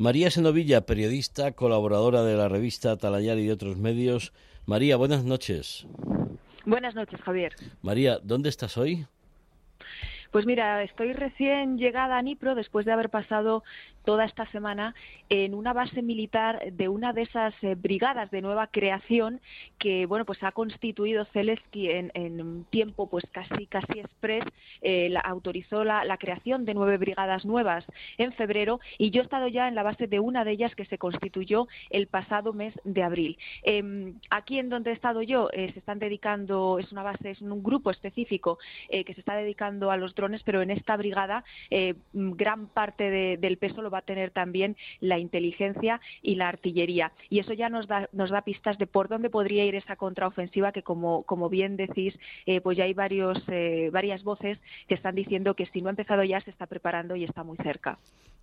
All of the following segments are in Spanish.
María Senovilla, periodista, colaboradora de la revista Talayar y de otros medios. María, buenas noches. Buenas noches, Javier. María, ¿dónde estás hoy? Pues mira, estoy recién llegada a Nipro después de haber pasado toda esta semana en una base militar de una de esas eh, brigadas de nueva creación que bueno pues ha constituido Zelensky en, un tiempo pues casi casi express eh, autorizó la, creación de nueve brigadas nuevas en febrero y yo he estado ya en la base de una de ellas que se constituyó el pasado mes de abril. Em, aquí en donde he estado yo eh, se están dedicando es una base es un grupo específico que se está dedicando a los drones pero en esta brigada gran parte del peso lo va a tener también la inteligencia y la artillería. Y eso ya nos da, nos da pistas de por dónde podría ir esa contraofensiva que, como, como bien decís, eh, pues ya hay varios, eh, varias voces que están diciendo que si no ha empezado ya se está preparando y está muy cerca.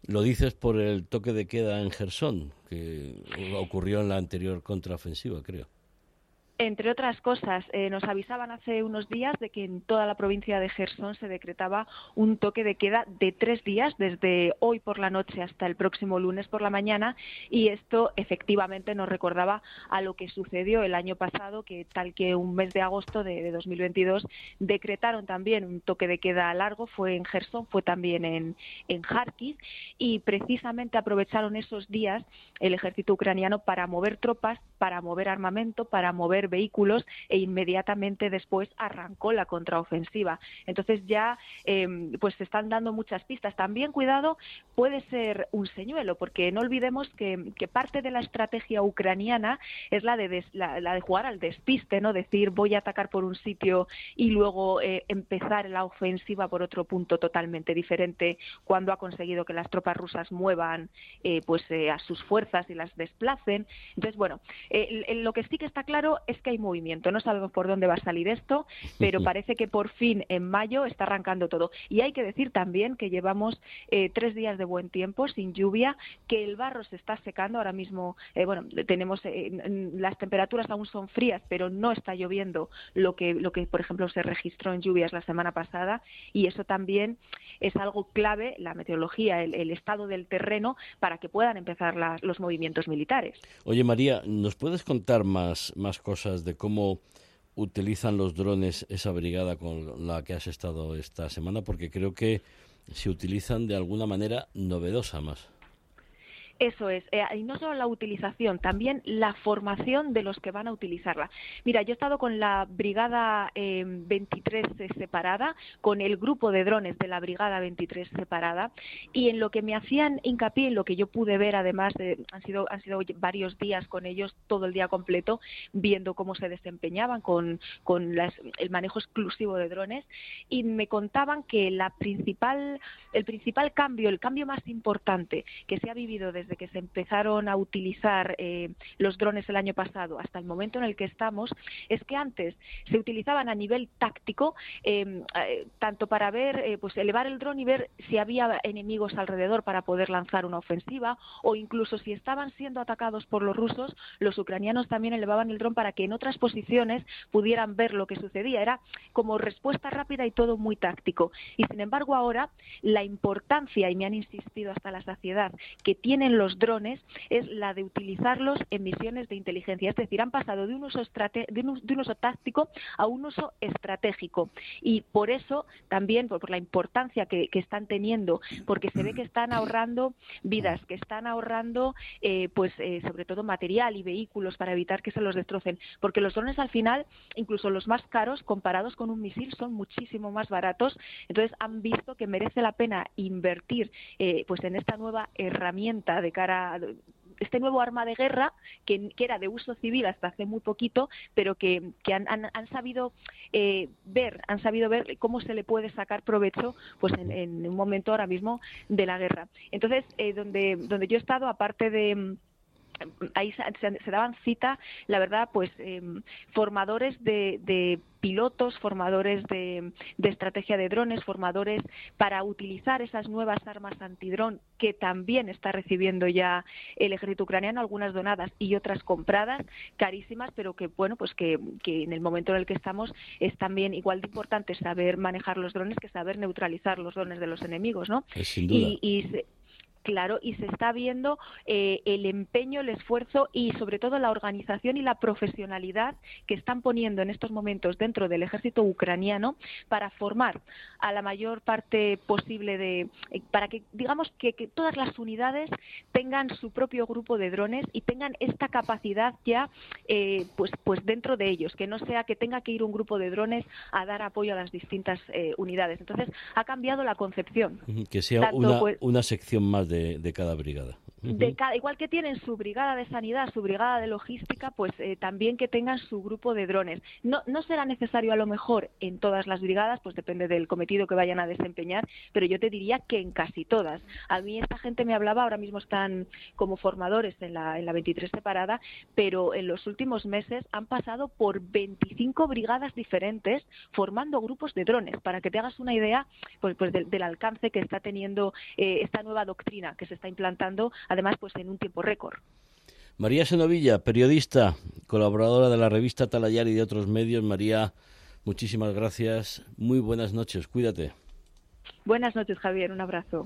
Lo dices por el toque de queda en Gerson, que ocurrió en la anterior contraofensiva, creo. Entre otras cosas, eh, nos avisaban hace unos días de que en toda la provincia de Gerson se decretaba un toque de queda de tres días, desde hoy por la noche hasta el próximo lunes por la mañana, y esto efectivamente nos recordaba a lo que sucedió el año pasado, que tal que un mes de agosto de, 2022 decretaron también un toque de queda largo, fue en Gerson, fue también en, en y precisamente aprovecharon esos días el ejército ucraniano para mover tropas, para mover armamento, para mover vehículos e inmediatamente después arrancó la contraofensiva. Entonces ya em, pues se están dando muchas pistas. También cuidado puede ser un señuelo porque no olvidemos que, parte de la estrategia ucraniana es la de, la, de jugar al despiste, no decir voy a atacar por un sitio y luego eh, empezar la ofensiva por otro punto totalmente diferente cuando ha conseguido que las tropas rusas muevan eh, pues eh, a sus fuerzas y las desplacen. Entonces bueno, lo que sí que está claro es que hay movimiento. No sabemos por dónde va a salir esto, pero parece que por fin en mayo está arrancando todo. Y hay que decir también que llevamos eh, tres días de buen tiempo, sin lluvia, que el barro se está secando. Ahora mismo, eh, bueno, tenemos eh, las temperaturas aún son frías, pero no está lloviendo lo que, lo que, por ejemplo, se registró en lluvias la semana pasada. Y eso también es algo clave, la meteorología, el, estado del terreno, para que puedan empezar los movimientos militares. Oye, María, ¿nos puedes contar más, más cosas? De cómo utilizan los drones esa brigada con la que has estado esta semana, porque creo que se utilizan de alguna manera novedosa más. Eso es, eh, y no solo la utilización, también la formación de los que van a utilizarla. Mira, yo he estado con la Brigada 23 eh, separada, con el grupo de drones de la Brigada 23 separada, y en lo que me hacían hincapié, en lo que yo pude ver, además, de, han, sido, han sido varios días con ellos, todo el día completo, viendo cómo se desempeñaban con, con el manejo exclusivo de drones, y me contaban que la principal, el principal cambio, el cambio más importante que se ha vivido desde desde que se empezaron a utilizar eh, los drones el año pasado hasta el momento en el que estamos, es que antes se utilizaban a nivel táctico, em, eh, tanto para ver, eh, pues elevar el dron y ver si había enemigos alrededor para poder lanzar una ofensiva, o incluso si estaban siendo atacados por los rusos, los ucranianos también elevaban el dron para que en otras posiciones pudieran ver lo que sucedía. Era como respuesta rápida y todo muy táctico. Y sin embargo ahora la importancia, y me han insistido hasta la saciedad, que tienen los drones es la de utilizarlos en misiones de inteligencia. Es decir, han pasado de un uso, de un, uso táctico a un uso estratégico. Y por eso también, por, la importancia que, están teniendo, porque se ve que están ahorrando vidas, que están ahorrando, eh, pues eh, sobre todo material y vehículos para evitar que se los destrocen. Porque los drones al final, incluso los más caros, comparados con un misil, son muchísimo más baratos. Entonces han visto que merece la pena invertir eh, pues en esta nueva herramienta de de cara a este nuevo arma de guerra que, era de uso civil hasta hace muy poquito, pero que, han, sabido eh, ver, han sabido ver cómo se le puede sacar provecho, pues en, un momento ahora mismo de la guerra. Entonces, eh, donde donde yo he estado, aparte de ahí se, daban cita, la verdad, pues em, formadores de, pilotos, formadores de, estrategia de drones, formadores para utilizar esas nuevas armas antidrón que también está recibiendo ya el ejército ucraniano, algunas donadas y otras compradas, carísimas, pero que bueno, pues que, en el momento en el que estamos es también igual de importante saber manejar los drones que saber neutralizar los drones de los enemigos, ¿no? sin duda. y Claro, y se está viendo eh, el empeño, el esfuerzo y sobre todo la organización y la profesionalidad que están poniendo en estos momentos dentro del ejército ucraniano para formar a la mayor parte posible de, eh, para que digamos que, todas las unidades tengan su propio grupo de drones y tengan esta capacidad ya eh, pues, pues dentro de ellos, que no sea que tenga que ir un grupo de drones a dar apoyo a las distintas unidades. Entonces, ha cambiado la concepción. Que sea una, pues una sección más de, de cada brigada de cada, igual que tienen su brigada de sanidad, su brigada de logística, pues eh, también que tengan su grupo de drones. No, no será necesario a lo mejor en todas las brigadas, pues depende del cometido que vayan a desempeñar, pero yo te diría que en casi todas. A mí esta gente me hablaba, ahora mismo están como formadores en la, en la 23 separada, pero en los últimos meses han pasado por 25 brigadas diferentes formando grupos de drones, para que te hagas una idea pues, pues del, alcance que está teniendo eh, esta nueva doctrina que se está implantando además pues en un tiempo récord. María Senovilla, periodista, colaboradora de la revista Talayar y de otros medios. María, muchísimas gracias. Muy buenas noches. Cuídate. Buenas noches, Javier. Un abrazo.